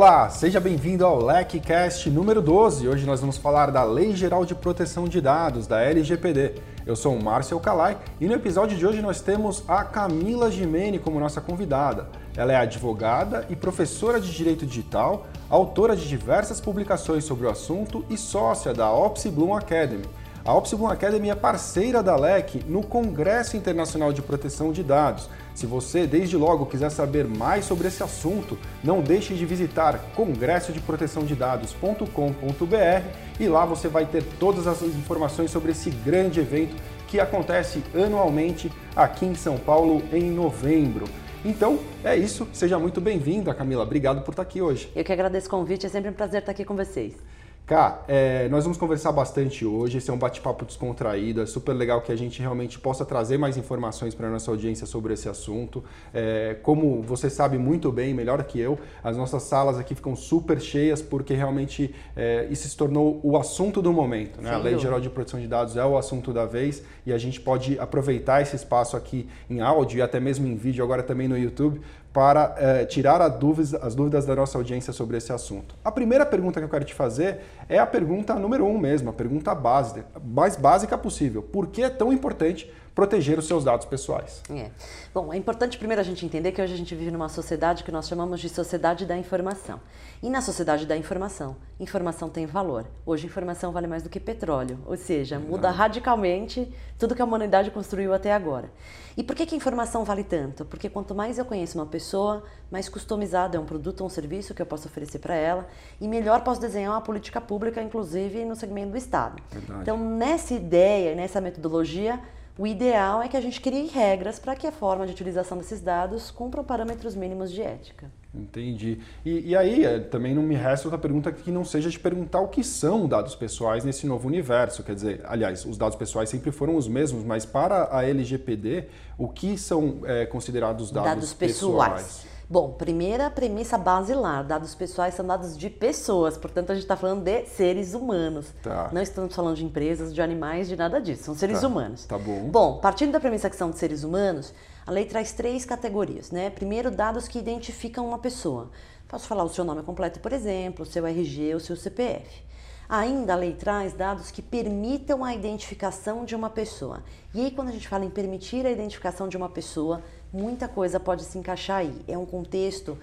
Olá, seja bem-vindo ao LecCast número 12. Hoje nós vamos falar da Lei Geral de Proteção de Dados, da LGPD. Eu sou o Márcio Calai e no episódio de hoje nós temos a Camila Gimene como nossa convidada. Ela é advogada e professora de Direito Digital, autora de diversas publicações sobre o assunto e sócia da Opsi Bloom Academy. A Opsi Bloom Academy é parceira da LEC no Congresso Internacional de Proteção de Dados se você, desde logo, quiser saber mais sobre esse assunto, não deixe de visitar congressodeprotecãodedados.com.br e lá você vai ter todas as informações sobre esse grande evento que acontece anualmente aqui em São Paulo em novembro. Então, é isso. Seja muito bem-vinda, Camila. Obrigado por estar aqui hoje. Eu que agradeço o convite. É sempre um prazer estar aqui com vocês. Cá, é, nós vamos conversar bastante hoje. Esse é um bate-papo descontraído. É super legal que a gente realmente possa trazer mais informações para a nossa audiência sobre esse assunto. É, como você sabe muito bem, melhor que eu, as nossas salas aqui ficam super cheias porque realmente é, isso se tornou o assunto do momento. Né? A Lei Geral de Proteção de Dados é o assunto da vez e a gente pode aproveitar esse espaço aqui em áudio e até mesmo em vídeo, agora também no YouTube, para é, tirar dúvidas, as dúvidas da nossa audiência sobre esse assunto. A primeira pergunta que eu quero te fazer é a pergunta número um mesmo, a pergunta básica, mais básica possível. Por que é tão importante proteger os seus dados pessoais. É. Bom, é importante primeiro a gente entender que hoje a gente vive numa sociedade que nós chamamos de sociedade da informação. E na sociedade da informação, informação tem valor. Hoje informação vale mais do que petróleo, ou seja, muda radicalmente tudo que a humanidade construiu até agora. E por que, que a informação vale tanto? Porque quanto mais eu conheço uma pessoa, mais customizado é um produto ou um serviço que eu posso oferecer para ela e melhor posso desenhar uma política pública, inclusive no segmento do Estado. Verdade. Então, nessa ideia, nessa metodologia, o ideal é que a gente crie regras para que a forma de utilização desses dados cumpra parâmetros mínimos de ética. Entendi. E, e, aí, é, também não me resta outra pergunta que não seja de perguntar o que são dados pessoais nesse novo universo. Quer dizer, aliás, os dados pessoais sempre foram os mesmos, mas para a LGPD, o que são é, considerados dados, dados pessoais? pessoais? Bom, primeira premissa basilar: dados pessoais são dados de pessoas, portanto, a gente está falando de seres humanos. Tá. Não estamos falando de empresas, de animais, de nada disso. São seres tá. humanos. Tá bom. Bom, partindo da premissa que são de seres humanos, a lei traz três categorias, né? Primeiro, dados que identificam uma pessoa. Posso falar o seu nome completo, por exemplo, o seu RG, o seu CPF. Ainda a lei traz dados que permitam a identificação de uma pessoa. E aí, quando a gente fala em permitir a identificação de uma pessoa, muita coisa pode se encaixar aí. É um contexto,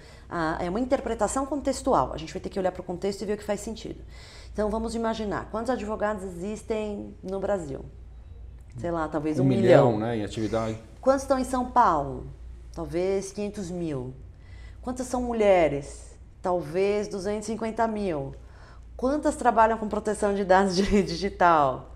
é uma interpretação contextual. A gente vai ter que olhar para o contexto e ver o que faz sentido. Então vamos imaginar quantos advogados existem no Brasil? Sei lá, talvez um, um milhão, milhão, né, em atividade. Quantos estão em São Paulo? Talvez 500 mil. Quantas são mulheres? Talvez 250 mil. Quantas trabalham com proteção de dados digital?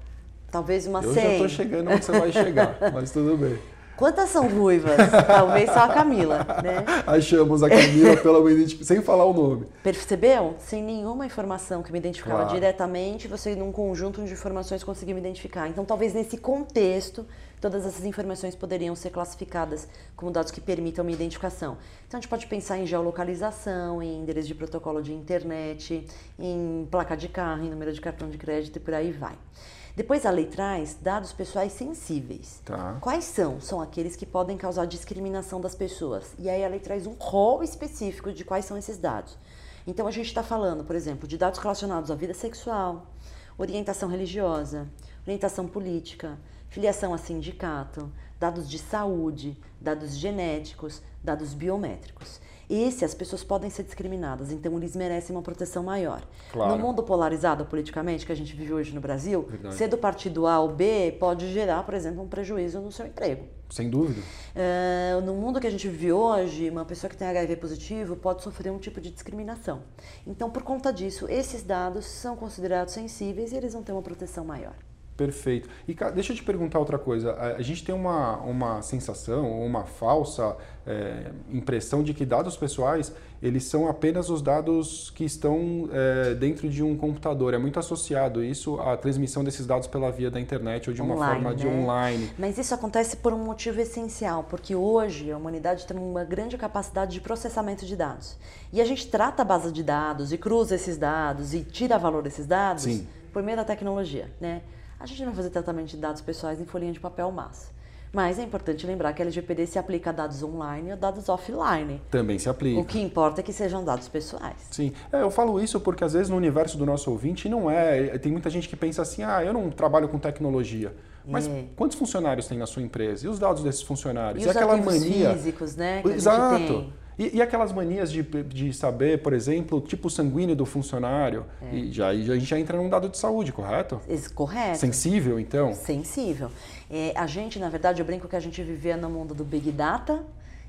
Talvez uma Eu 100. Eu já estou chegando onde você vai chegar, mas tudo bem. Quantas são ruivas? Talvez só a Camila, né? Achamos a Camila pela sem falar o nome. Percebeu? Sem nenhuma informação que me identificava claro. diretamente, você num conjunto de informações conseguiu me identificar. Então, talvez nesse contexto, todas essas informações poderiam ser classificadas como dados que permitam minha identificação. Então, a gente pode pensar em geolocalização, em endereço de protocolo de internet, em placa de carro, em número de cartão de crédito e por aí vai. Depois a lei traz dados pessoais sensíveis. Tá. Quais são? São aqueles que podem causar discriminação das pessoas. E aí a lei traz um rol específico de quais são esses dados. Então a gente está falando, por exemplo, de dados relacionados à vida sexual, orientação religiosa, orientação política, filiação a sindicato, dados de saúde, dados genéticos, dados biométricos. Esse, as pessoas podem ser discriminadas, então eles merecem uma proteção maior. Claro. No mundo polarizado politicamente que a gente vive hoje no Brasil, Verdade. ser do partido A ou B pode gerar, por exemplo, um prejuízo no seu emprego. Sem dúvida. Uh, no mundo que a gente vive hoje, uma pessoa que tem HIV positivo pode sofrer um tipo de discriminação. Então, por conta disso, esses dados são considerados sensíveis e eles vão ter uma proteção maior. Perfeito. E deixa eu te perguntar outra coisa. A, gente tem uma, uma sensação, uma falsa é, impressão de que dados pessoais eles são apenas os dados que estão é, dentro de um computador. É muito associado isso à transmissão desses dados pela via da internet ou de uma online, forma né? de online. Mas isso acontece por um motivo essencial, porque hoje a humanidade tem uma grande capacidade de processamento de dados. E a gente trata a base de dados e cruza esses dados e tira valor desses dados Sim. por meio da tecnologia, né? A gente não vai fazer tratamento de dados pessoais em folhinha de papel massa. Mas é importante lembrar que a LGPD se aplica a dados online e a dados offline. Também se aplica. O que importa é que sejam dados pessoais. Sim, é, eu falo isso porque às vezes no universo do nosso ouvinte não é. Tem muita gente que pensa assim, ah, eu não trabalho com tecnologia. Mas é. quantos funcionários tem na sua empresa? E os dados desses funcionários? E, e aquela mania. físicos, né? Exato. E, e, aquelas manias de, de saber, por exemplo, o tipo sanguíneo do funcionário. É. E já, já, a gente já entra num dado de saúde, correto? Correto. Sensível, então? Sensível. É, a gente, na verdade, eu brinco que a gente vivia no mundo do Big Data,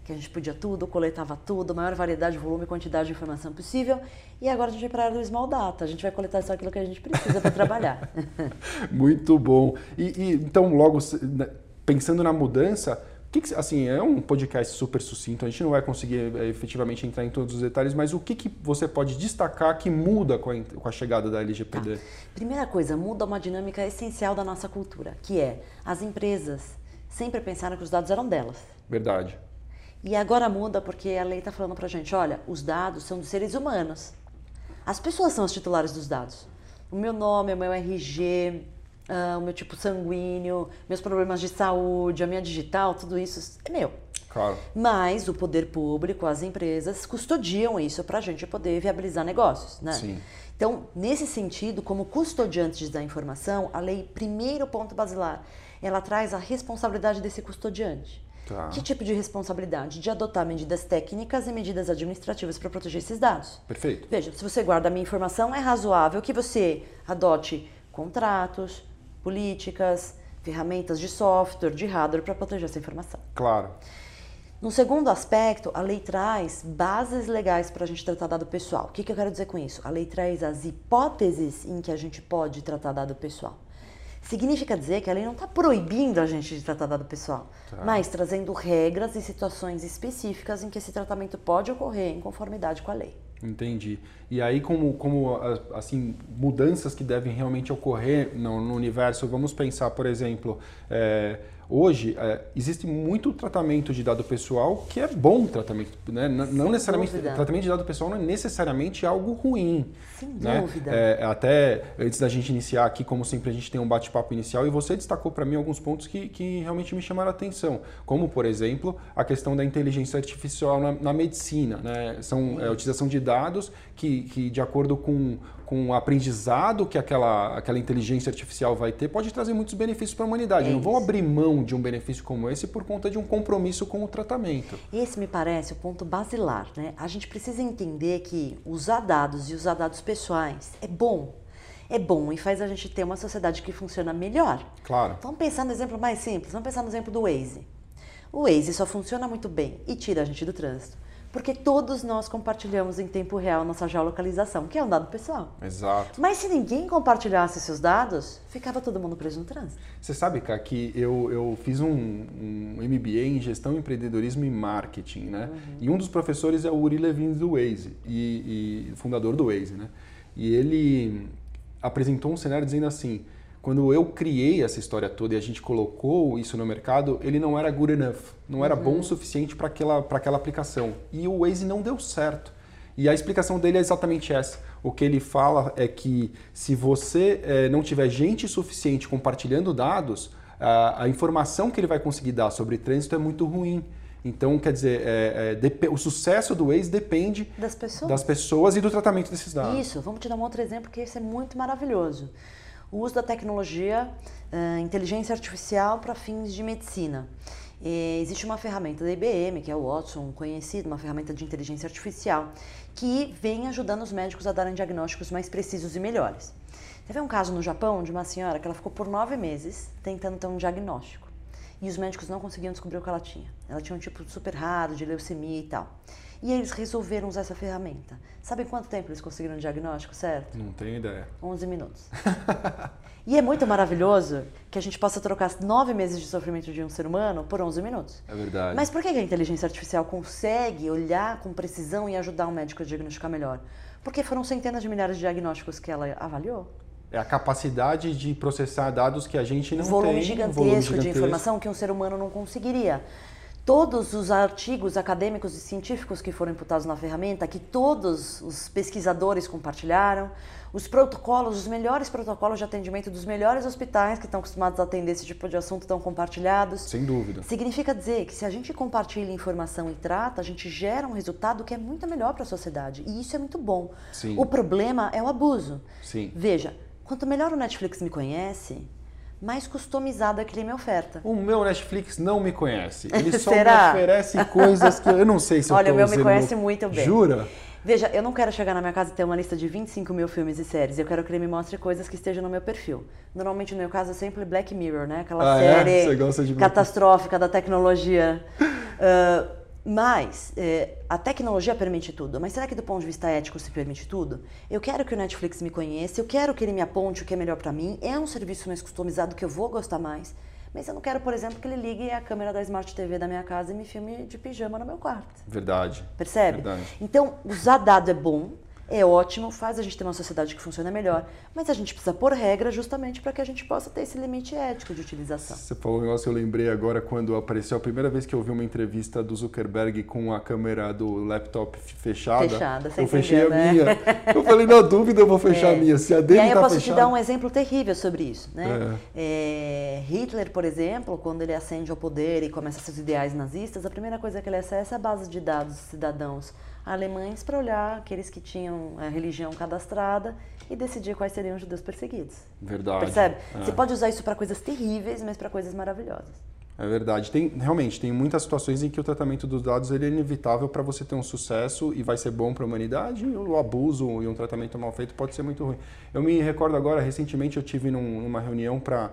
que a gente podia tudo, coletava tudo, maior variedade, volume e quantidade de informação possível. E agora a gente vai para a área do Small Data. A gente vai coletar só aquilo que a gente precisa para trabalhar. Muito bom. E, e então, logo né, pensando na mudança, que, que, assim, é um podcast super sucinto, a gente não vai conseguir é, efetivamente entrar em todos os detalhes, mas o que, que você pode destacar que muda com a, com a chegada da LGPD? Tá. Primeira coisa, muda uma dinâmica essencial da nossa cultura, que é as empresas sempre pensaram que os dados eram delas. Verdade. E agora muda porque a lei está falando para a gente, olha, os dados são dos seres humanos. As pessoas são as titulares dos dados. O meu nome, o meu RG, uh, o meu tipo sanguíneo, meus problemas de saúde, a minha digital, tudo isso é meu. Claro. Mas o poder público, as empresas custodiam isso para a gente poder viabilizar negócios, né? Sim. Então, nesse sentido, como custodiantes da informação, a lei, primeiro ponto basilar, ela traz a responsabilidade desse custodiante. Tá. Que tipo de responsabilidade? De adotar medidas técnicas e medidas administrativas para proteger esses dados. Perfeito. Veja, se você guarda a minha informação, é razoável que você adote contratos, políticas, ferramentas de software, de hardware para proteger essa informação. Claro. No segundo aspecto, a lei traz bases legais para a gente tratar dado pessoal. O que, que eu quero dizer com isso? A lei traz as hipóteses em que a gente pode tratar dado pessoal. Significa dizer que a lei não está proibindo a gente de tratar dado pessoal, tá. mas trazendo regras e situações específicas em que esse tratamento pode ocorrer em conformidade com a lei. Entendi. E aí, como, como assim, mudanças que devem realmente ocorrer no, no universo, vamos pensar, por exemplo, é, Hoje, é, existe muito tratamento de dado pessoal que é bom tratamento. Né? Não, necessariamente. Dúvida. Tratamento de dado pessoal não é necessariamente algo ruim. Sem né? dúvida. É, até antes da gente iniciar aqui, como sempre, a gente tem um bate-papo inicial e você destacou para mim alguns pontos que, que realmente me chamaram a atenção. Como, por exemplo, a questão da inteligência artificial na, na medicina. Né? São é, a utilização de dados que, que, de acordo com, com o aprendizado que aquela, aquela inteligência artificial vai ter, pode trazer muitos benefícios para a humanidade. É não vão abrir mão de um benefício como esse por conta de um compromisso com o tratamento. Esse me parece o ponto basilar. Né? A gente precisa entender que usar dados e usar dados pessoais é bom. É bom e faz a gente ter uma sociedade que funciona melhor. Claro. Vamos pensar no exemplo mais simples. Vamos pensar no exemplo do Waze. O Waze só funciona muito bem e tira a gente do trânsito porque todos nós compartilhamos em tempo real nossa geolocalização, que é um dado pessoal. Exato. Mas se ninguém compartilhasse seus dados, ficava todo mundo preso no trânsito. Você sabe, Cá, que eu, eu fiz um, um MBA em gestão, empreendedorismo e marketing, né? Uhum. E um dos professores é o Uri Levin do Waze, e, e fundador do Waze, né? E ele apresentou um cenário dizendo assim, quando eu criei essa história toda e a gente colocou isso no mercado, ele não era good enough, não era uhum. bom o suficiente para aquela, aquela aplicação. E o Waze não deu certo. E a explicação dele é exatamente essa. O que ele fala é que se você é, não tiver gente suficiente compartilhando dados, a, a, informação que ele vai conseguir dar sobre trânsito é muito ruim. Então, quer dizer, é, é, o sucesso do Waze depende das pessoas. das pessoas e do tratamento desses dados. Isso, vamos te dar um outro exemplo que esse é muito maravilhoso o uso da tecnologia, uh, inteligência artificial para fins de medicina. E existe uma ferramenta da IBM, que é o Watson, conhecido, uma ferramenta de inteligência artificial, que vem ajudando os médicos a darem diagnósticos mais precisos e melhores. Teve um caso no Japão de uma senhora que ela ficou por nove meses tentando ter um diagnóstico. E os médicos não conseguiam descobrir o que ela tinha. Ela tinha um tipo super raro de leucemia e tal. E eles resolveram usar essa ferramenta. Sabe quanto tempo eles conseguiram o diagnóstico, certo? Não tenho ideia. 11 minutos. e é muito maravilhoso que a gente possa trocar nove meses de sofrimento de um ser humano por 11 minutos. É verdade. Mas por que a inteligência artificial consegue olhar com precisão e ajudar um médico a diagnosticar melhor? Porque foram centenas de milhares de diagnósticos que ela avaliou. É a capacidade de processar dados que a gente não volume tem. Gigantesco volume gigantesco de informação que um ser humano não conseguiria. todos os artigos acadêmicos e científicos que foram imputados na ferramenta, que todos os pesquisadores compartilharam, os protocolos, os melhores protocolos de atendimento dos melhores hospitais que estão acostumados a atender esse tipo de assunto estão compartilhados. Sem dúvida. Significa dizer que se a gente compartilha informação e trata, a gente gera um resultado que é muito melhor para a sociedade. E isso é muito bom. Sim. O problema é o abuso. Sim. Veja, quanto melhor o Netflix me conhece, mais customizado é que ele me oferta. O meu Netflix não me conhece. Ele só me oferece coisas que eu não sei se eu Olha, o meu me conhece muito bem. Jura? Veja, eu não quero chegar na minha casa e ter uma lista de 25 mil filmes e séries. Eu quero que ele me mostre coisas que estejam no meu perfil. Normalmente, no meu caso, é sempre Black Mirror, né? Aquela Ah, é? série Black- catastrófica da tecnologia. Ah, mas é, a tecnologia permite tudo. Mas será que do ponto de vista ético se permite tudo? Eu quero que o Netflix me conheça, eu quero que ele me aponte o que é melhor para mim. É um serviço mais customizado que eu vou gostar mais. Mas eu não quero, por exemplo, que ele ligue a câmera da Smart TV da minha casa e me filme de pijama no meu quarto. Verdade. Percebe? Verdade. Então, usar dado é bom, é ótimo, faz a gente ter uma sociedade que funciona melhor, mas a gente precisa pôr regra justamente para que a gente possa ter esse limite ético de utilização. Você falou um negócio, eu lembrei agora quando apareceu a primeira vez que eu vi uma entrevista do Zuckerberg com a câmera do laptop fechada. Fechada, você eu fechei a né? minha. Eu falei, na dúvida eu vou fechar a É. minha. Se a E dele aí eu tá posso fechada. te dar um exemplo terrível sobre isso. Né? É, Hitler, por exemplo, quando ele ascende ao poder e começa seus ideais nazistas, a primeira coisa que ele acessa é a base de dados de cidadãos alemães para olhar aqueles que tinham a religião cadastrada e decidir quais seriam os judeus perseguidos. Verdade. Percebe? É. Você pode usar isso para coisas terríveis, mas para coisas maravilhosas. É verdade. Tem, realmente, tem muitas situações em que o tratamento dos dados ele é inevitável para você ter um sucesso e vai ser bom para a humanidade, e o abuso e um tratamento mal feito pode ser muito ruim. Eu me recordo agora, recentemente eu tive num- numa reunião para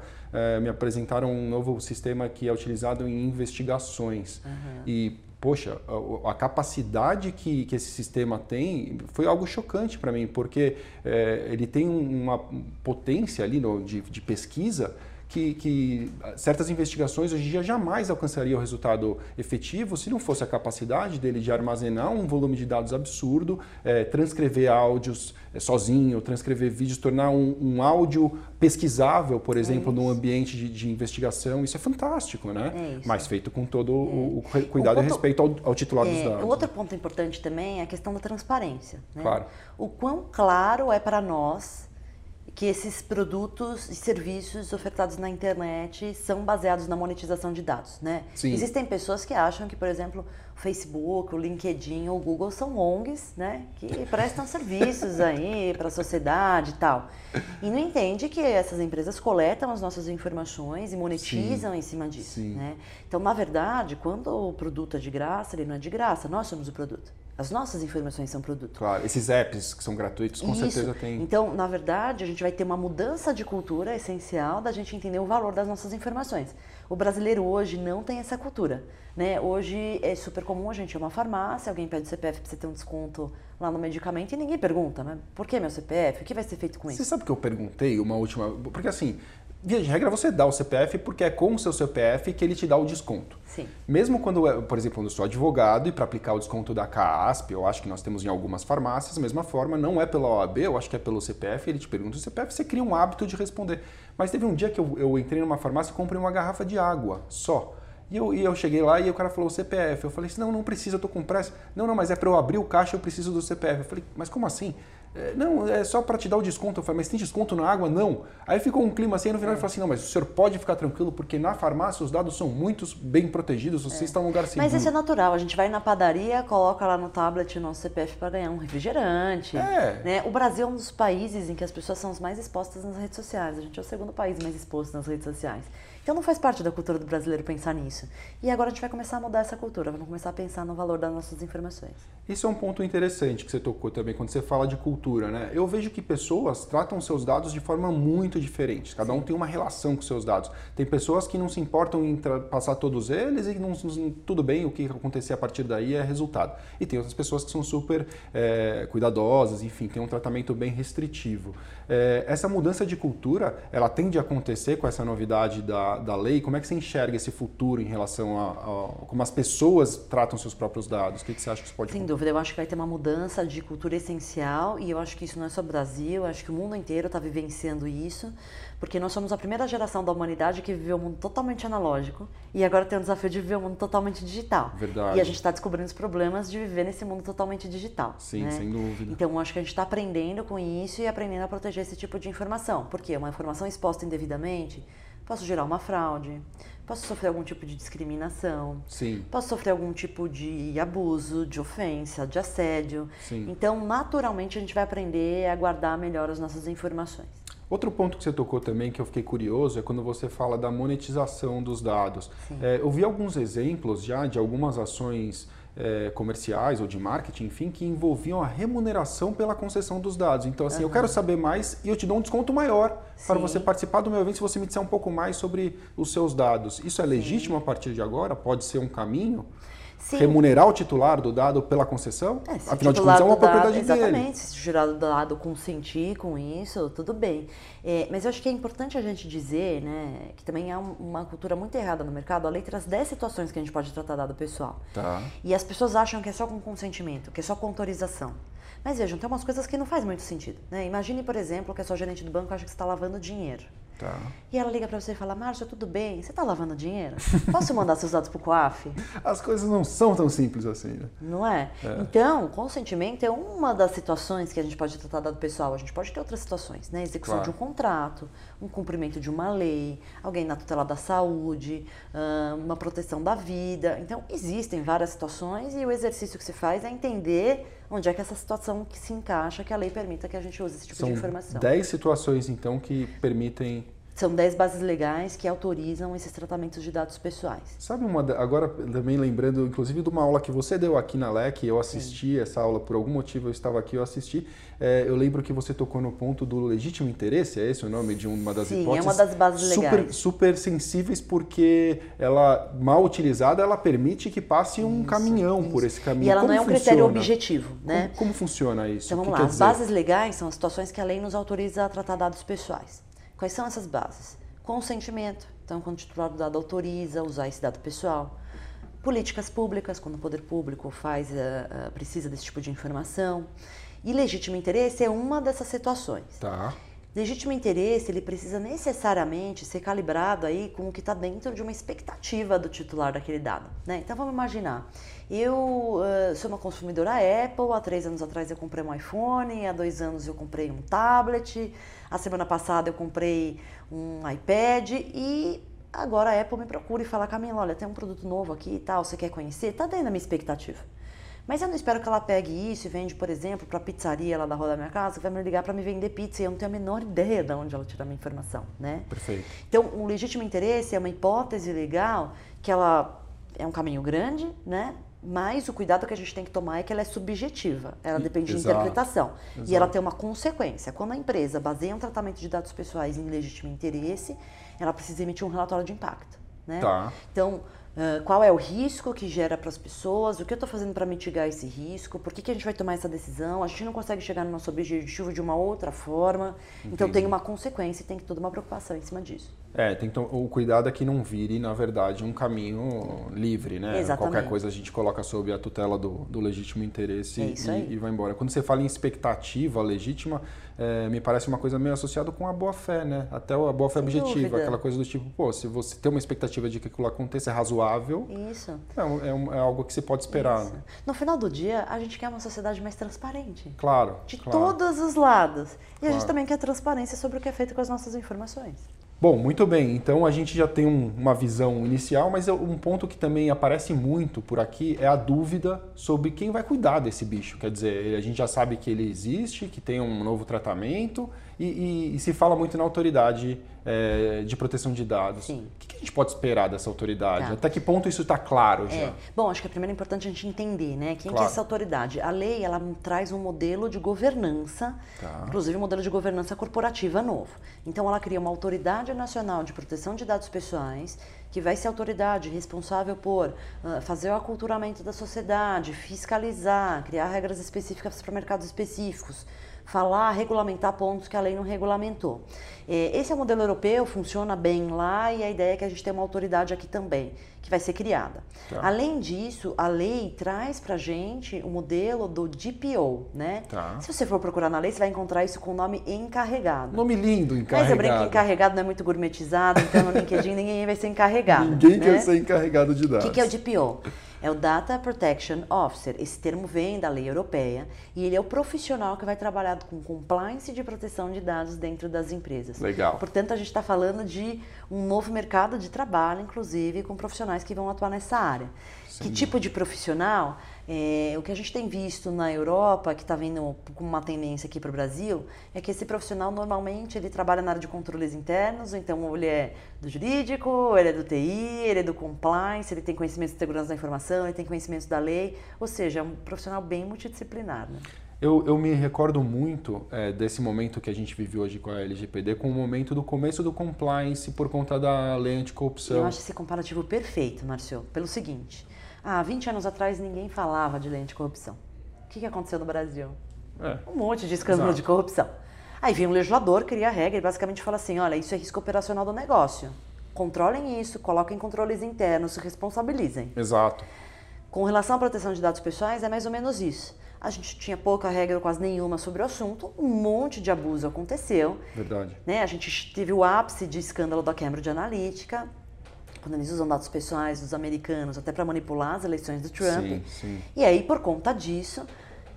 me apresentar um novo sistema que é utilizado em investigações. E Poxa, a, capacidade que, que esse sistema tem foi algo chocante para mim, porque é, ele tem um- uma potência ali no- de, de pesquisa que, que certas investigações hoje em dia jamais alcançariam o resultado efetivo se não fosse a capacidade dele de armazenar um volume de dados absurdo, é, transcrever áudios é, sozinho, transcrever vídeos, tornar um, um áudio pesquisável, por exemplo, num ambiente de, de investigação. Isso é fantástico, né? É. Mas feito com todo o, o cuidado O e respeito ao, ao titular dos É, dados. o outro ponto importante também é a questão da transparência. né? Claro. O quão claro é para nós que esses produtos e serviços ofertados na internet são baseados na monetização de dados, né? Sim. Existem pessoas que acham que, por exemplo, o Facebook, o LinkedIn ou o Google são ONGs, né? Que prestam serviços aí para a sociedade e tal. E não entende que essas empresas coletam as nossas informações e monetizam em cima disso, Sim. né? Então, na verdade, quando o produto é de graça, ele não é de graça, nós somos o produto. As nossas informações são produto. Claro, esses apps que são gratuitos, com Isso. certeza tem. Então, na verdade, a gente vai ter uma mudança de cultura essencial da gente entender o valor das nossas informações. O brasileiro hoje não tem essa cultura. Né? Hoje é super comum a gente ir a uma farmácia, alguém pede o CPF para você ter um desconto lá no medicamento e ninguém pergunta, né? Por que meu CPF? O que vai ser feito com Você isso? sabe que eu perguntei uma última. Porque assim, via de regra, você dá o CPF porque é com o seu CPF que ele te dá o desconto. Sim. Mesmo quando, é- por exemplo, quando eu sou advogado e para aplicar o desconto da CASP, eu acho que nós temos em algumas farmácias, da mesma forma, não é pela OAB, eu acho que é pelo CPF, ele te pergunta o CPF, você cria um hábito de responder. Mas teve um dia que eu, eu entrei numa farmácia e comprei uma garrafa de água só. E eu, e eu cheguei lá e o cara falou o CPF. Eu falei assim, não, não precisa, eu tô com pressa. Não, não, mas é para eu abrir o caixa, eu preciso do CPF. Eu falei, mas como assim? "É, não, é só para te dar o desconto. Eu falei, mas tem desconto na água? Não. Aí ficou um clima assim, e no final ele falou assim, não, mas o senhor pode ficar tranquilo, porque na farmácia os dados são muito bem protegidos, você está num lugar seguro. Mas isso é natural. A gente vai na padaria, coloca lá no tablet o nosso CPF para ganhar um refrigerante. É. Né? O Brasil é um dos países em que as pessoas são as mais expostas nas redes sociais. A gente é o segundo país mais exposto nas redes sociais. Então não faz parte da cultura do brasileiro pensar nisso. E agora a gente vai começar a mudar essa cultura. Vamos começar a pensar no valor das nossas informações. Isso é um ponto interessante que você tocou também quando você fala de cultura, né? Eu vejo que pessoas tratam seus dados de forma muito diferente. Cada um tem uma relação com seus dados. Tem pessoas que não se importam em passar todos eles e não- tudo bem, o que acontecer a partir daí é resultado. E tem outras pessoas que são super é, cuidadosas, enfim, tem um tratamento bem restritivo. É, essa mudança de cultura, ela tende a acontecer com essa novidade da, da lei, como é que você enxerga esse futuro em relação a, a como as pessoas tratam seus próprios dados? O que, que você acha que isso pode Sem dúvida, eu acho que vai ter uma mudança de cultura essencial e eu acho que isso não é só Brasil, eu acho que o mundo inteiro está vivenciando isso, porque nós somos a primeira geração da humanidade que viveu um mundo totalmente analógico e agora tem o desafio de viver um mundo totalmente digital. Verdade. E a gente está descobrindo os problemas de viver nesse mundo totalmente digital. Sim, né? sem dúvida. Então, acho que a gente está aprendendo com isso e aprendendo a proteger esse tipo de informação, porque uma informação exposta indevidamente posso gerar uma fraude, posso sofrer algum tipo de discriminação, Sim. posso sofrer algum tipo de abuso, de ofensa, de assédio. Sim. Então, naturalmente, a gente vai aprender a guardar melhor as nossas informações. Outro ponto que você tocou também que eu fiquei curioso é quando você fala da monetização dos dados. É, eu vi alguns exemplos já de algumas ações é, comerciais ou de marketing, enfim, que envolviam a remuneração pela concessão dos dados. Então, assim, uhum. eu quero saber mais e eu te dou um desconto maior Sim. para você participar do meu evento se você me disser um pouco mais sobre os seus dados. Isso é legítimo Sim. a partir de agora? Pode ser um caminho? Sim. remunerar o titular do dado pela concessão? É, Afinal de contas, é uma propriedade dado, exatamente, dele. Exatamente, se o titular do dado consentir com isso, tudo bem. É, mas eu acho que é importante a gente dizer né, que também há uma cultura muito errada no mercado. A lei traz 10 situações que a gente pode tratar dado pessoal. Tá. E as pessoas acham que é só com consentimento, que é só com autorização. Mas vejam, tem umas coisas que não faz muito sentido. Né? Imagine, por exemplo, que a sua gerente do banco acha que você está lavando dinheiro. Tá. E ela liga para você e fala: Márcia, tudo bem? Você está lavando dinheiro? Posso mandar seus dados para o COAF? As coisas não são tão simples assim, né? Não é? é? Então, consentimento é uma das situações que a gente pode tratar dado pessoal. A gente pode ter outras situações, né? Execução claro. de um contrato, um cumprimento de uma lei, alguém na tutela da saúde, uma proteção da vida. Então, existem várias situações e o exercício que se faz é entender onde é que essa situação que se encaixa, que a lei permita que a gente use esse tipo São de informação. 10 situações, então, que permitem são 10 bases legais que autorizam esses tratamentos de dados pessoais. Sabe uma. Agora, também lembrando, inclusive, de uma aula que você deu aqui na LEC, eu assisti Sim. essa aula por algum motivo, eu estava aqui, eu assisti. É, eu lembro que você tocou no ponto do legítimo interesse, é esse o nome de uma das Sim, hipóteses? Sim, é uma das bases super, legais. Super sensíveis, porque ela, mal utilizada, ela permite que passe um isso, caminhão isso. por esse caminho. E ela como não é um funciona? critério objetivo, né? Como, como funciona isso? Então vamos lá, as bases legais são as situações que a lei nos autoriza a tratar dados pessoais. Quais são essas bases? Consentimento, então quando o titular do dado autoriza usar esse dado pessoal. Políticas públicas, quando o poder público faz, uh, uh, precisa desse tipo de informação. E legítimo interesse é uma dessas situações. Tá. Legítimo interesse, ele precisa necessariamente ser calibrado aí com o que está dentro de uma expectativa do titular daquele dado. Né? Então vamos imaginar, eu uh, sou uma consumidora Apple, há três anos atrás eu comprei um iPhone, há dois anos eu comprei um tablet, a semana passada eu comprei um iPad e agora a Apple me procura e fala, Camila, olha, tem um produto novo aqui e tal, você quer conhecer? Está dentro da minha expectativa. Mas eu não espero que ela pegue isso e vende, por exemplo, para a pizzaria lá da rua da minha casa, que vai me ligar para me vender pizza e eu não tenho a menor ideia de onde ela tira a minha informação, né? Perfeito. Então, o legítimo interesse é uma hipótese legal que ela é um caminho grande, né? Mas o cuidado que a gente tem que tomar é que ela é subjetiva, ela depende Exato. de interpretação. Exato. E ela tem uma consequência. Quando a empresa baseia um tratamento de dados pessoais em legítimo interesse, ela precisa emitir um relatório de impacto. Né? Tá. Então, Uh, qual é o risco que gera para as pessoas, o que eu estou fazendo para mitigar esse risco, por que, que a gente vai tomar essa decisão, a gente não consegue chegar no nosso objetivo de uma outra forma, Entendi. então tem uma consequência e tem toda uma preocupação em cima disso. É, tem que o cuidado é que não vire, na verdade, um caminho livre, né? Exatamente. Qualquer coisa a gente coloca sob a tutela do, do legítimo interesse é e, e, vai embora. Quando você fala em expectativa legítima, é, me parece uma coisa meio associada com a boa-fé, né? Até a boa-fé objetiva, dúvida. aquela coisa do tipo, pô, se você tem uma expectativa de que aquilo aconteça, é razoável. Isso. É, é, um, é algo que se pode esperar. Né? No final do dia, a gente quer uma sociedade mais transparente. Claro. De claro. todos os lados. E claro. a gente também quer transparência sobre o que é feito com as nossas informações. Bom, muito bem. Então a gente já tem um, uma visão inicial, mas um ponto que também aparece muito por aqui é a dúvida sobre quem vai cuidar desse bicho. Quer dizer, a gente já sabe que ele existe, que tem um novo tratamento e, e, e se fala muito na autoridade é, de proteção de dados. Sim. O que a gente pode esperar dessa autoridade? Tá. Até que ponto isso está claro já? É. Bom, acho que é primeiro importante a gente entender, né? Quem claro. que é essa autoridade? A lei, ela traz um modelo de governança, tá. inclusive um modelo de governança corporativa novo. Então, ela cria uma autoridade nacional de proteção de dados pessoais, que vai ser a autoridade responsável por uh, fazer o aculturamento da sociedade, fiscalizar, criar regras específicas para mercados específicos, falar, regulamentar pontos que a lei não regulamentou. É, esse é o modelo europeu, funciona bem lá e a ideia é que a gente tenha uma autoridade aqui também, que vai ser criada. Tá. Além disso, a lei traz para gente o modelo do DPO, né? Tá. Se você for procurar na lei, você vai encontrar isso com o nome encarregado. Nome lindo, encarregado. Mas eu brinco que encarregado não é muito gourmetizado, então no LinkedIn ninguém vai ser encarregado. ninguém né? quer ser encarregado de dados. O que, que é o DPO? É o Data Protection Officer. Esse termo vem da lei europeia e ele é o profissional que vai trabalhar com compliance de proteção de dados dentro das empresas. Legal. Portanto, a gente está falando de um novo mercado de trabalho, inclusive com profissionais que vão atuar nessa área. Sim. Que tipo de profissional? É, o que a gente tem visto na Europa, que está vindo com uma tendência aqui para o Brasil, é que esse profissional normalmente ele trabalha na área de controles internos, então ele é do jurídico, ele é do TI, ele é do compliance, ele tem conhecimento de segurança da informação, ele tem conhecimento da lei, ou seja, é um profissional bem multidisciplinar. Né? Eu, eu, me recordo muito é, desse momento que a gente vive hoje com a LGPD, com o momento do começo do compliance por conta da lei anticorrupção. Eu acho esse comparativo perfeito, Marcio, pelo seguinte. Há 20 anos atrás ninguém falava de lei anticorrupção. O que, que aconteceu no Brasil? É. Um monte de escândalo de corrupção. Aí vem um legislador, cria a regra e basicamente fala assim: olha, isso é risco operacional do negócio. Controlem isso, coloquem controles internos, se responsabilizem. Exato. Com relação à proteção de dados pessoais, é mais ou menos isso. A gente tinha pouca regra, quase nenhuma sobre o assunto, um monte de abuso aconteceu. Verdade. Né? A gente teve o ápice de escândalo da Cambridge Analytica, quando eles usam dados pessoais dos americanos até para manipular as eleições do Trump. Sim, sim. E aí, por conta disso,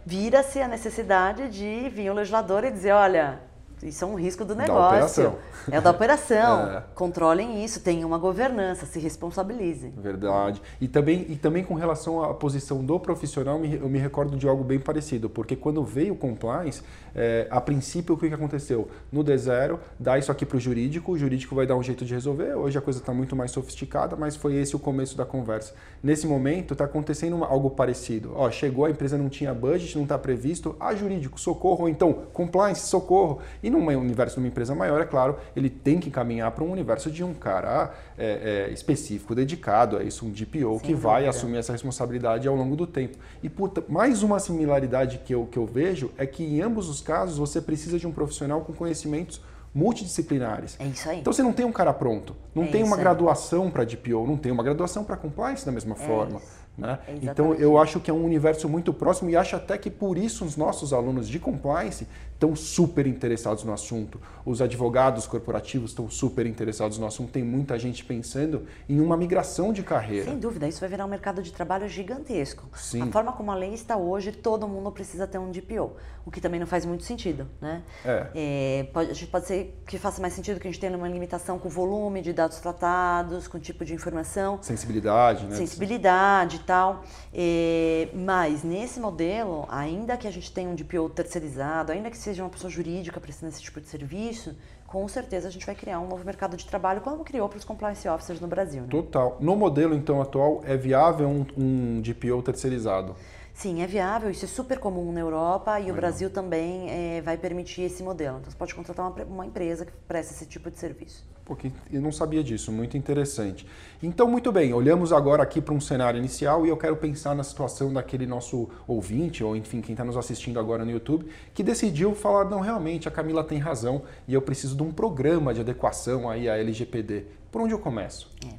vira-se a necessidade de vir o legislador e dizer, olha, isso é um risco do negócio. Da operação. É da operação. é. Controlem isso, tenham uma governança, se responsabilizem. Verdade. E também, e também com relação à posição do profissional, eu me recordo de algo bem parecido, porque quando veio o compliance, é, a princípio o que aconteceu? No D0, dá isso aqui para o jurídico, o jurídico vai dar um jeito de resolver. Hoje a coisa está muito mais sofisticada, mas foi esse o começo da conversa. Nesse momento está acontecendo algo parecido. Ó, chegou, a empresa não tinha budget, não está previsto, ah, jurídico, socorro, ou então compliance, socorro. E num universo de uma empresa maior, é claro, ele tem que caminhar para um universo de um cara é, é, específico, dedicado a isso, um DPO, Sem que vai assumir essa responsabilidade ao longo do tempo. E puta, mais uma similaridade que eu, que eu vejo é que em ambos os casos você precisa de um profissional com conhecimentos multidisciplinares. É isso aí. Então você não tem um cara pronto, não é tem uma graduação para DPO, não tem uma graduação para compliance da mesma é forma. Isso. Né? Então eu acho que é um universo muito próximo e acho até que por isso os nossos alunos de compliance estão super interessados no assunto. Os advogados corporativos estão super interessados no assunto. Tem muita gente pensando em uma migração de carreira. Sem dúvida, isso vai virar um mercado de trabalho gigantesco. Sim. A forma como a lei está hoje, todo mundo precisa ter um DPO, o que também não faz muito sentido. Né? É. É, pode, pode ser que faça mais sentido que a gente tenha uma limitação com o volume de dados tratados, com o tipo de informação. Sensibilidade, né? Sensibilidade e tal. É, mas nesse modelo, ainda que a gente tenha um DPO terceirizado, ainda que seja seja uma pessoa jurídica prestando esse tipo de serviço, com certeza a gente vai criar um novo mercado de trabalho, como criou para os compliance officers no Brasil. Né? Total. No modelo, então, atual, é viável um, um DPO terceirizado? Sim, é viável, isso é super comum na Europa e o Brasil também é, vai permitir esse modelo. Então você pode contratar uma, uma empresa que presta esse tipo de serviço. Porque eu não sabia disso, muito interessante. Então, muito bem, olhamos agora aqui para um cenário inicial e eu quero pensar na situação daquele nosso ouvinte, ou enfim, quem está nos assistindo agora no YouTube, que decidiu falar, não, realmente, a Camila tem razão e eu preciso de um programa de adequação aí à LGPD. Por onde eu começo? É.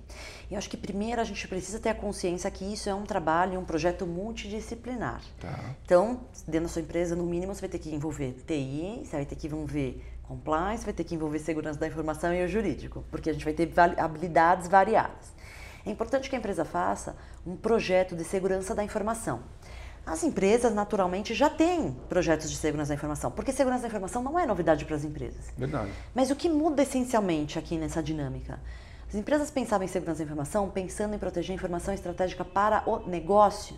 Eu acho que primeiro a gente precisa ter a consciência que isso é um trabalho, um projeto multidisciplinar. Tá. Então, dentro da sua empresa, no mínimo, você vai ter que envolver TI, você vai ter que envolver compliance, vai ter que envolver segurança da informação e o jurídico, porque a gente vai ter habilidades variadas. É importante que a empresa faça um projeto de segurança da informação. As empresas, naturalmente, já têm projetos de segurança da informação, porque segurança da informação não é novidade para as empresas. Verdade. Mas o que muda essencialmente aqui nessa dinâmica? As empresas pensavam em segurança da informação pensando em proteger a informação estratégica para o negócio,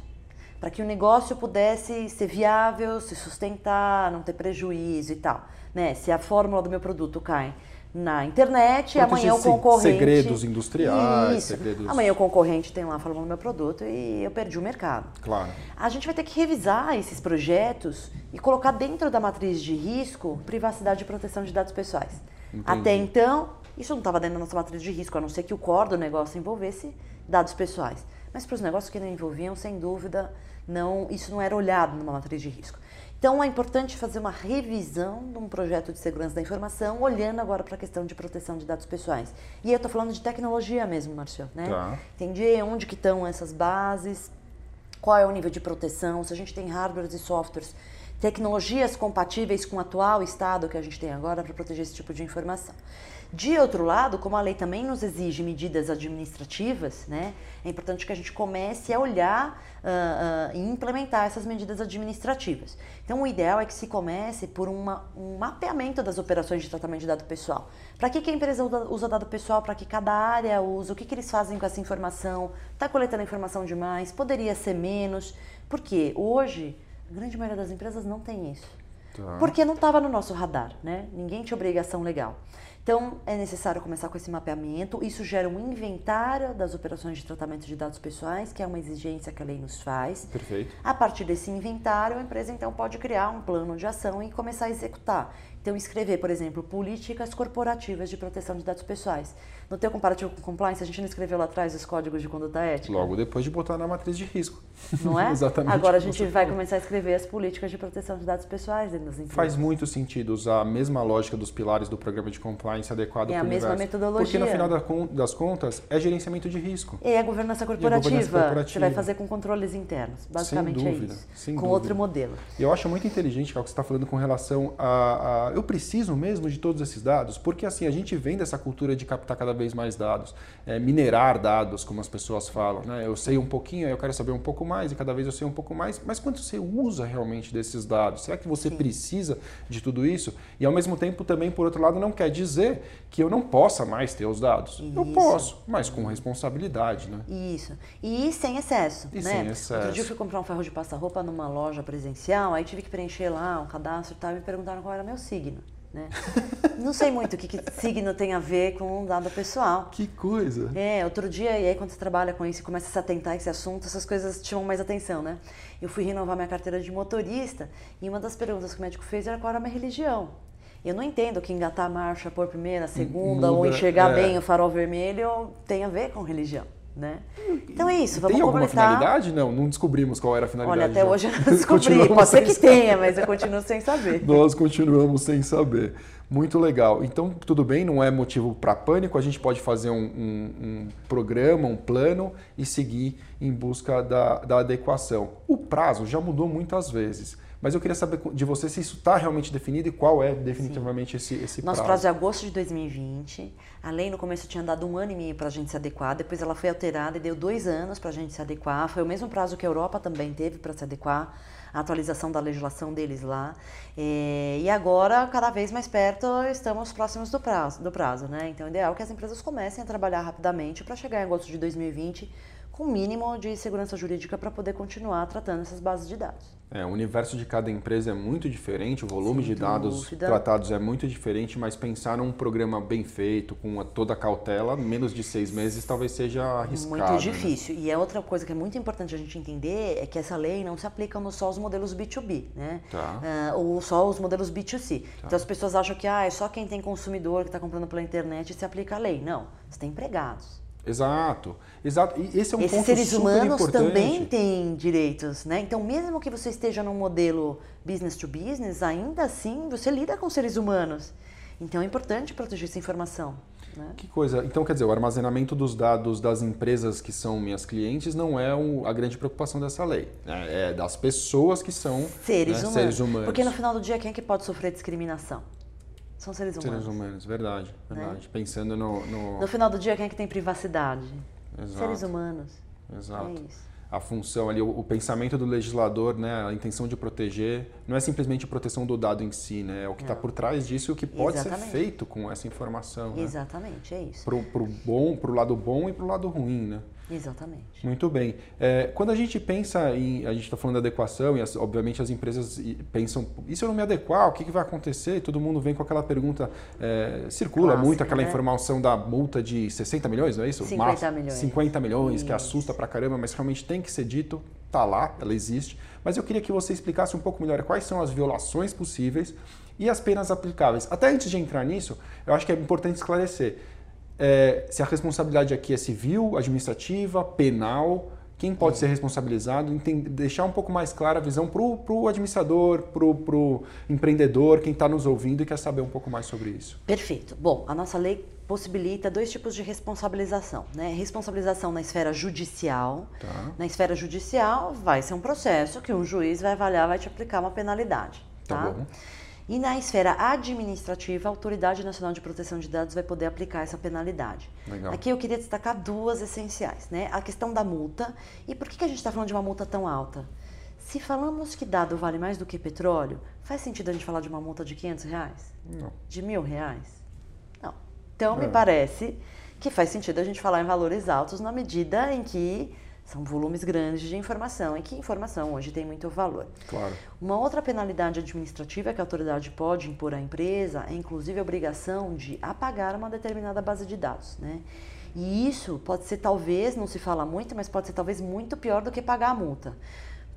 para que o negócio pudesse ser viável, se sustentar, não ter prejuízo e tal. Né? Se a fórmula do meu produto cai na internet, Proteger amanhã o concorrente. Segredos industriais, Isso. segredos. Amanhã o concorrente tem lá a fórmula do meu produto e eu perdi o mercado. Claro. A gente vai ter que revisar esses projetos e colocar dentro da matriz de risco privacidade e proteção de dados pessoais. Entendi. Até então, isso não estava dentro da nossa matriz de risco, a não ser que o core do negócio envolvesse dados pessoais. Mas para os negócios que não envolviam, sem dúvida, não, isso não era olhado numa matriz de risco. Então é importante fazer uma revisão de um projeto de segurança da informação, olhando agora para a questão de proteção de dados pessoais. E eu estou falando de tecnologia mesmo, Marcio, né? Tá. Entender onde que estão essas bases, qual é o nível de proteção, se a gente tem hardwares e softwares, tecnologias compatíveis com o atual estado que a gente tem agora para proteger esse tipo de informação. De outro lado, como a lei também nos exige medidas administrativas, né, é importante que a gente comece a olhar uh, uh, e implementar essas medidas administrativas. Então, o ideal é que se comece por uma, um mapeamento das operações de tratamento de dado pessoal. Para que, que a empresa usa, dado pessoal? Para que cada área usa? O que, que eles fazem com essa informação? Está coletando informação demais? Poderia ser menos? Porque hoje, a grande maioria das empresas não tem isso. Tá. Porque não estava no nosso radar, né? Ninguém tinha obrigação legal. Então, é necessário começar com esse mapeamento. Isso gera um inventário das operações de tratamento de dados pessoais, que é uma exigência que a lei nos faz. Perfeito. A partir desse inventário, a empresa então pode criar um plano de ação e começar a executar. Então, escrever, por exemplo, políticas corporativas de proteção de dados pessoais. No teu comparativo com compliance, a gente não escreveu lá atrás os códigos de conduta ética? Logo depois de botar na matriz de risco. Não é? Exatamente. Agora a gente vai falou. começar a escrever as políticas de proteção de dados pessoais dentro das empresas. Faz muito sentido usar a mesma lógica dos pilares do programa de compliance adequado para o universo. É a mesma metodologia. Porque no final das contas é gerenciamento de risco. É a governança corporativa. governança corporativa. Você vai fazer com controles internos. Basicamente sem dúvida, é isso. Sem com dúvida. outro modelo. Eu acho muito inteligente o que você está falando com relação a, a, Eu preciso mesmo de todos esses dados, porque assim, a gente vem dessa cultura de captar cada vez mais dados é, minerar dados, como as pessoas falam. Né? Eu sei um pouquinho, eu quero saber um pouco mais, e cada vez eu sei um pouco mais, mas quanto você usa realmente desses dados? Será que você Sim. precisa de tudo isso? E ao mesmo tempo, também, por outro lado, não quer dizer que eu não possa mais ter os dados. Isso. Eu posso, mas com responsabilidade. Né? Isso. E sem excesso. E né? sem excesso. Outro dia eu fui comprar um ferro de passa-roupa numa loja presencial, aí tive que preencher lá um cadastro e tal, e me perguntaram qual era meu signo. Né? Não sei muito o que, que, signo tem a ver com um dado pessoal. Que coisa! É, outro dia, e aí quando você trabalha com isso e começa a se atentar a esse assunto, essas coisas chamam mais atenção, né? Eu fui renovar minha carteira de motorista e uma das perguntas que o médico fez era qual era a minha religião. Eu não entendo que engatar a marcha por primeira, segunda, Muda, ou enxergar é. bem o farol vermelho tem a ver com religião. Né? Então é isso, vamos Tem alguma completar. finalidade? Não, não descobrimos qual era a finalidade. Olha, até hoje eu não descobri. Pode ser que saber. tenha, mas eu continuo sem saber. Nós continuamos sem saber. Muito legal. Então, tudo bem, não é motivo para pânico, a gente pode fazer um, um, um, programa, um plano e seguir em busca da, da adequação. O prazo já mudou muitas vezes. Mas eu queria saber de você se isso está realmente definido e qual é definitivamente esse, esse prazo. Nosso prazo é agosto de 2020. A lei no começo tinha dado um ano e meio para a gente se adequar, depois ela foi alterada e deu dois anos para a gente se adequar. Foi o mesmo prazo que a Europa também teve para se adequar a atualização da legislação deles lá. É, e agora, cada vez mais perto, estamos próximos do prazo, do prazo, né? Então, o ideal é que as empresas comecem a trabalhar rapidamente para chegar em agosto de 2020 com o mínimo de segurança jurídica para poder continuar tratando essas bases de dados. É, o universo de cada empresa é muito diferente, o volume Sem de dados dúvida. tratados é muito diferente, mas pensar num programa bem feito, com toda a cautela, menos de seis meses talvez seja arriscado. Muito né? difícil. Né? E é outra coisa que é muito importante a gente entender é que essa lei não se aplica só aos modelos B2B, né? Tá. Uh, só os modelos B2C. Tá. Então as pessoas acham que ah, é só quem tem consumidor que está comprando pela internet se aplica a lei. Não, você tem empregados. Exato, exato. E esse é um Esses ponto seres humanos importante. também têm direitos, né? Então, mesmo que você esteja num modelo business to business, ainda assim você lida com seres humanos. Então, é importante proteger essa informação. Né? Que coisa. Então, quer dizer, o armazenamento dos dados das empresas que são minhas clientes não é a grande preocupação dessa lei. Né? É das pessoas que são seres, né, humanos. seres humanos. Porque no final do dia, quem é que pode sofrer discriminação? São seres humanos. Seres humanos, verdade, né? verdade. Né? Pensando no, no, no... final do dia, quem é que tem privacidade? Exato. Seres humanos. Exato. É isso. A função ali, o, o, pensamento do legislador, né, a intenção de proteger, não é simplesmente a proteção do dado em si, né? É o que está por trás disso e o que pode Exatamente. ser feito com essa informação. Né? Exatamente, é isso. Pro, pro bom, pro lado bom e pro lado ruim, né? Exatamente. Muito bem. É, quando a gente pensa em. A gente está falando de adequação, e as, obviamente as empresas pensam: e se eu não me adequar, o que, que vai acontecer? Todo mundo vem com aquela pergunta. É, circula Clássica, muito aquela né? informação da multa de 60 milhões, não é isso? 50 Mas, milhões. 50 milhões, isso. que assusta pra caramba, mas realmente tem que ser dito, tá lá, ela existe. Mas eu queria que você explicasse um pouco melhor quais são as violações possíveis e as penas aplicáveis. Até antes de entrar nisso, eu acho que é importante esclarecer é, se a responsabilidade aqui é civil, administrativa, penal, quem pode ser responsabilizado, deixar um pouco mais clara a visão para o administrador, para o empreendedor, quem está nos ouvindo e quer saber um pouco mais sobre isso. Perfeito. Bom, a nossa lei possibilita dois tipos de responsabilização. Né? Responsabilização na esfera judicial. Tá. Na esfera judicial vai ser um processo que um juiz vai avaliar, vai te aplicar uma penalidade. Tá, tá bom. E na esfera administrativa, a Autoridade Nacional de Proteção de Dados vai poder aplicar essa penalidade. Legal. Aqui eu queria destacar duas essenciais, né? A questão da multa. E por que a gente está falando de uma multa tão alta? Se falamos que dado vale mais do que petróleo, faz sentido a gente falar de uma multa de 500 reais? Não. De mil reais? Não. Então, é. me parece que faz sentido a gente falar em valores altos na medida em que são volumes grandes de informação e que informação hoje tem muito valor. Claro. Uma outra penalidade administrativa que a autoridade pode impor à empresa é inclusive a obrigação de apagar uma determinada base de dados, né? E isso pode ser talvez, não se fala muito, mas pode ser talvez muito pior do que pagar a multa.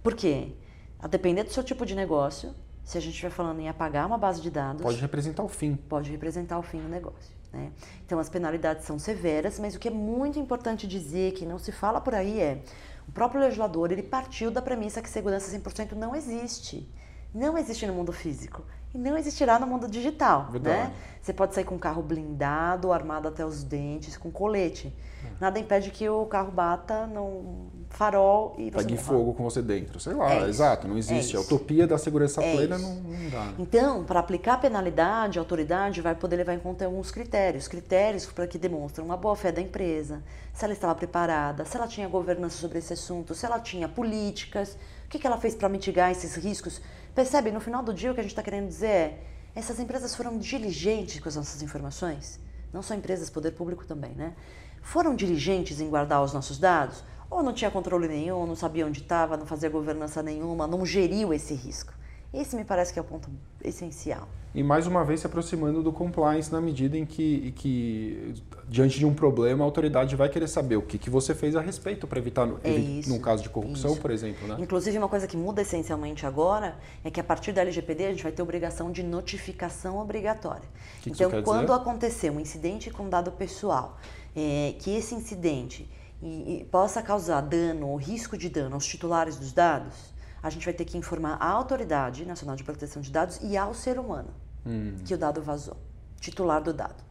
Por quê? A depender do seu tipo de negócio, se a gente estiver falando em apagar uma base de dados. Pode representar o fim. Pode representar o fim do negócio. Né? Então, as penalidades são severas, mas o que é muito importante dizer, que não se fala por aí, é o próprio legislador ele partiu da premissa que segurança 100% não existe. Não existe no mundo físico e não existirá no mundo digital. Né? Verdade. Né? Você pode sair com um carro blindado, armado até os dentes, com colete. É. Nada impede que o carro bata no farol e. Pegue fogo com você dentro. Sei lá, é exato, não existe. É a utopia da segurança é plena não, não, dá. Né? Então, para aplicar a penalidade, a autoridade vai poder levar em conta alguns critérios. Critérios para que demonstram uma boa fé da empresa, se ela estava preparada, se ela tinha governança sobre esse assunto, se ela tinha políticas, o que, que ela fez para mitigar esses riscos. Percebe, no final do dia, o que a gente está querendo dizer é: essas empresas foram diligentes com as nossas informações? Não só empresas, poder público também, né? Foram diligentes em guardar os nossos dados? Ou não tinha controle nenhum, não sabia onde estava, não fazia governança nenhuma, não geriu esse risco? Esse me parece que é o ponto essencial. E mais uma vez se aproximando do compliance na medida em que, que diante de um problema, a autoridade vai querer saber o que, que você fez a respeito para evitar, é isso, num caso de corrupção, isso. por exemplo. Né? Inclusive, uma coisa que muda essencialmente agora é que a partir da LGPD a gente vai ter obrigação de notificação obrigatória. Que então, que quando dizer? acontecer um incidente com dado pessoal, é, que esse incidente e, e possa causar dano ou risco de dano aos titulares dos dados, a gente vai ter que informar a Autoridade Nacional de Proteção de Dados e ao ser humano hum. que o dado vazou, titular do dado.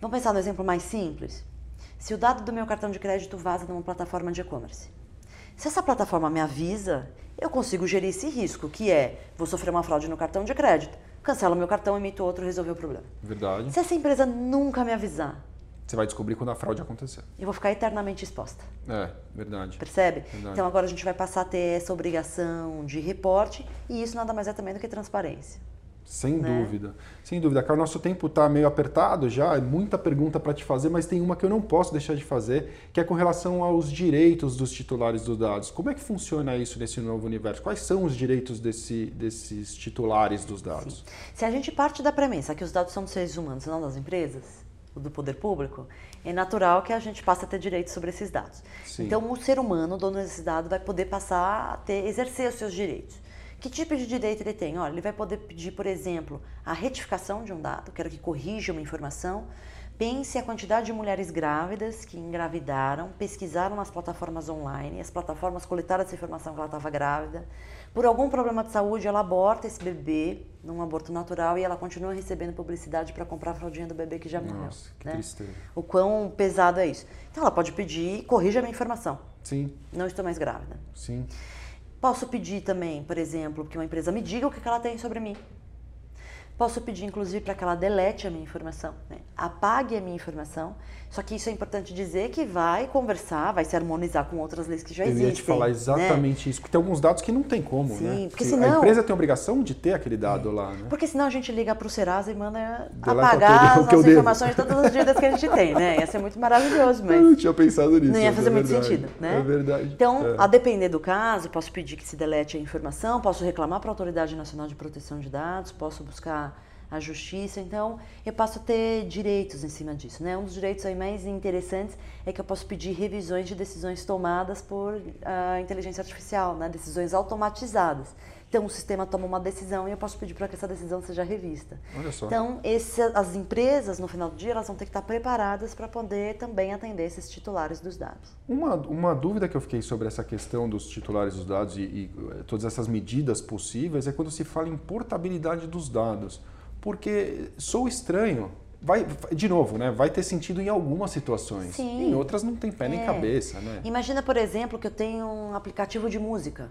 Vamos pensar no exemplo mais simples. Se o dado do meu cartão de crédito vaza numa plataforma de e-commerce, se essa plataforma me avisa, eu consigo gerir esse risco, que é vou sofrer uma fraude no cartão de crédito, cancelo meu cartão, emito outro, resolver o problema. Verdade. Se essa empresa nunca me avisar, você vai descobrir quando a fraude acontecer. Eu vou ficar eternamente exposta. É, verdade. Percebe? Verdade. Então agora a gente vai passar a ter essa obrigação de reporte e isso nada mais é também do que transparência. Sem né? dúvida, sem dúvida. Cara, o nosso tempo está meio apertado já, é muita pergunta para te fazer, mas tem uma que eu não posso deixar de fazer, que é com relação aos direitos dos titulares dos dados. Como é que funciona isso nesse novo universo? Quais são os direitos desse, desses titulares dos dados? Sim. Se a gente parte da premissa que os dados são dos seres humanos e não das empresas, do poder público, é natural que a gente passe a ter direitos sobre esses dados. Sim. Então, o ser humano, dono desses dados, vai poder passar a ter, exercer os seus direitos. Que tipo de direito ele tem? Olha, ele vai poder pedir, por exemplo, a retificação de um dado, quero que corrija uma informação. Pense a quantidade de mulheres grávidas que engravidaram, pesquisaram nas plataformas online, as plataformas coletaram essa informação que ela estava grávida. Por algum problema de saúde, ela aborta esse bebê num aborto natural e ela continua recebendo publicidade para comprar a fraldinha do bebê que já morreu. Nossa, que né? tristeza. O quão pesado é isso. Então ela pode pedir, corrija a minha informação. Sim. Não estou mais grávida. Sim. Posso pedir também, por exemplo, que uma empresa me diga o que ela tem sobre mim. Posso pedir, inclusive, para que ela delete a minha informação, né? apague a minha informação. Só que isso é importante dizer que vai conversar, vai se harmonizar com outras leis que já existem. Eu ia te falar né? exatamente né? isso, porque tem alguns dados que não tem como, Sim, né? Porque senão, a empresa tem a obrigação de ter aquele dado é. lá, né? Porque senão a gente liga para o Serasa e manda apagar as nossas informações de todas as dívidas que a gente tem, né? Ia ser muito maravilhoso, mas... Eu não tinha pensado nisso. Não ia fazer é muito sentido, né? É verdade. Então, é. a depender do caso, posso pedir que se delete a informação, posso reclamar para a Autoridade Nacional de Proteção de Dados, posso buscar a justiça. Então, eu posso ter direitos em cima disso. Né? Um dos direitos aí mais interessantes é que eu posso pedir revisões de decisões tomadas por uh, inteligência artificial, né? decisões automatizadas. Então, o sistema toma uma decisão e eu posso pedir para que essa decisão seja revista. Olha só. Então, esse, as empresas, no final do dia, elas vão ter que estar preparadas para poder também atender esses titulares dos dados. Uma, uma dúvida que eu fiquei sobre essa questão dos titulares dos dados e, e eh, todas essas medidas possíveis é quando se fala em portabilidade dos dados. Porque sou estranho vai, de novo, né? Vai ter sentido em algumas situações. Sim. Em outras não tem pé nem É. cabeça, né? Imagina, por exemplo, que eu tenho um aplicativo de música.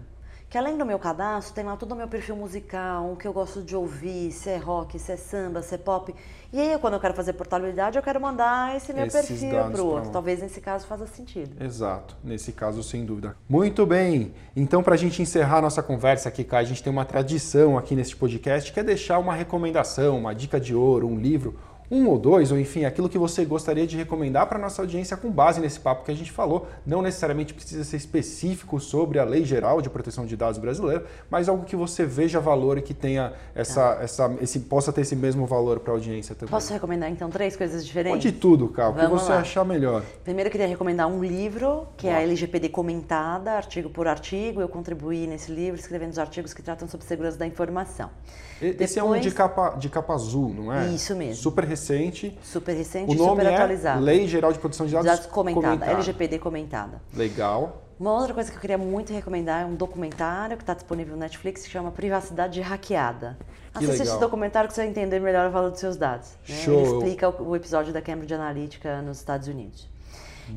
Que além do meu cadastro, tem lá todo o meu perfil musical, o que eu gosto de ouvir, se é rock, se é samba, se é pop. E aí, quando eu quero fazer portabilidade, eu quero mandar esse meu Esses perfil para o outro. Talvez nesse caso faça sentido. Exato, nesse caso, sem dúvida. Muito bem, então para a gente encerrar nossa conversa aqui, Kai, a gente tem uma tradição aqui neste podcast que é deixar uma recomendação, uma dica de ouro, um livro, um ou dois, ou enfim, aquilo que você gostaria de recomendar para nossa audiência com base nesse papo que a gente falou. Não necessariamente precisa ser específico sobre a Lei Geral de Proteção de Dados brasileira, mas algo que você veja valor e que tenha essa, essa, esse, possa ter esse mesmo valor para a audiência também. Posso recomendar, então, três coisas diferentes? Pode tudo, Kai, o que você lá. achar melhor. Primeiro eu queria recomendar um livro, que é a LGPD comentada, artigo por artigo. Eu contribuí nesse livro escrevendo os artigos que tratam sobre segurança da informação. E- Esse é um Depois- de capa, de capa azul, não é? Isso mesmo. Super recente. Super recente O e nome super é atualizado. Lei Geral de Proteção de Dados, Dados comentada, comentada. LGPD comentada. Legal. Uma outra coisa que eu queria muito recomendar é um documentário que está disponível no Netflix que chama Privacidade Hackeada. Que Assista legal. esse documentário que você vai entender melhor o valor dos seus dados. né? Show. Ele explica o, o episódio da Cambridge Analytica nos Estados Unidos.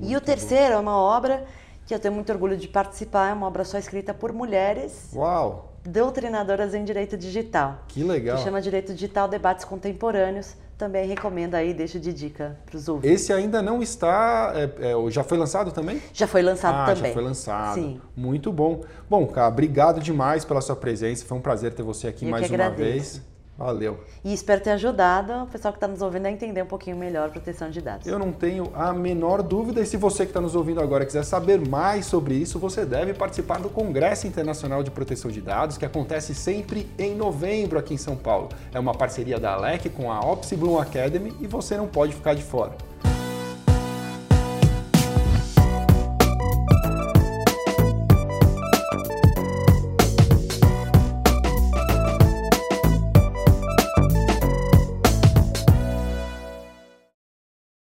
e o terceiro é uma obra que eu tenho muito orgulho de participar, é uma obra só escrita por mulheres Uau, doutrinadoras em direito digital. que legal. Que chama Direito Digital Debates Contemporâneos. Também recomendo aí, deixo de dica para os ouvintes. Esse ainda não está. é, é, já foi lançado também? Já foi lançado ah, também. já foi lançado. Sim. Muito bom. Bom, cara, obrigado demais pela sua presença. Foi um prazer ter você aqui Eu mais uma agradeço. vez. Valeu. E espero ter ajudado o pessoal que está nos ouvindo a entender um pouquinho melhor a proteção de dados. Eu não tenho a menor dúvida. E se você que está nos ouvindo agora quiser saber mais sobre isso, você deve participar do Congresso Internacional de Proteção de Dados, que acontece sempre em novembro aqui em São Paulo. É uma parceria da ALEC com a Opsi Bloom Academy e você não pode ficar de fora.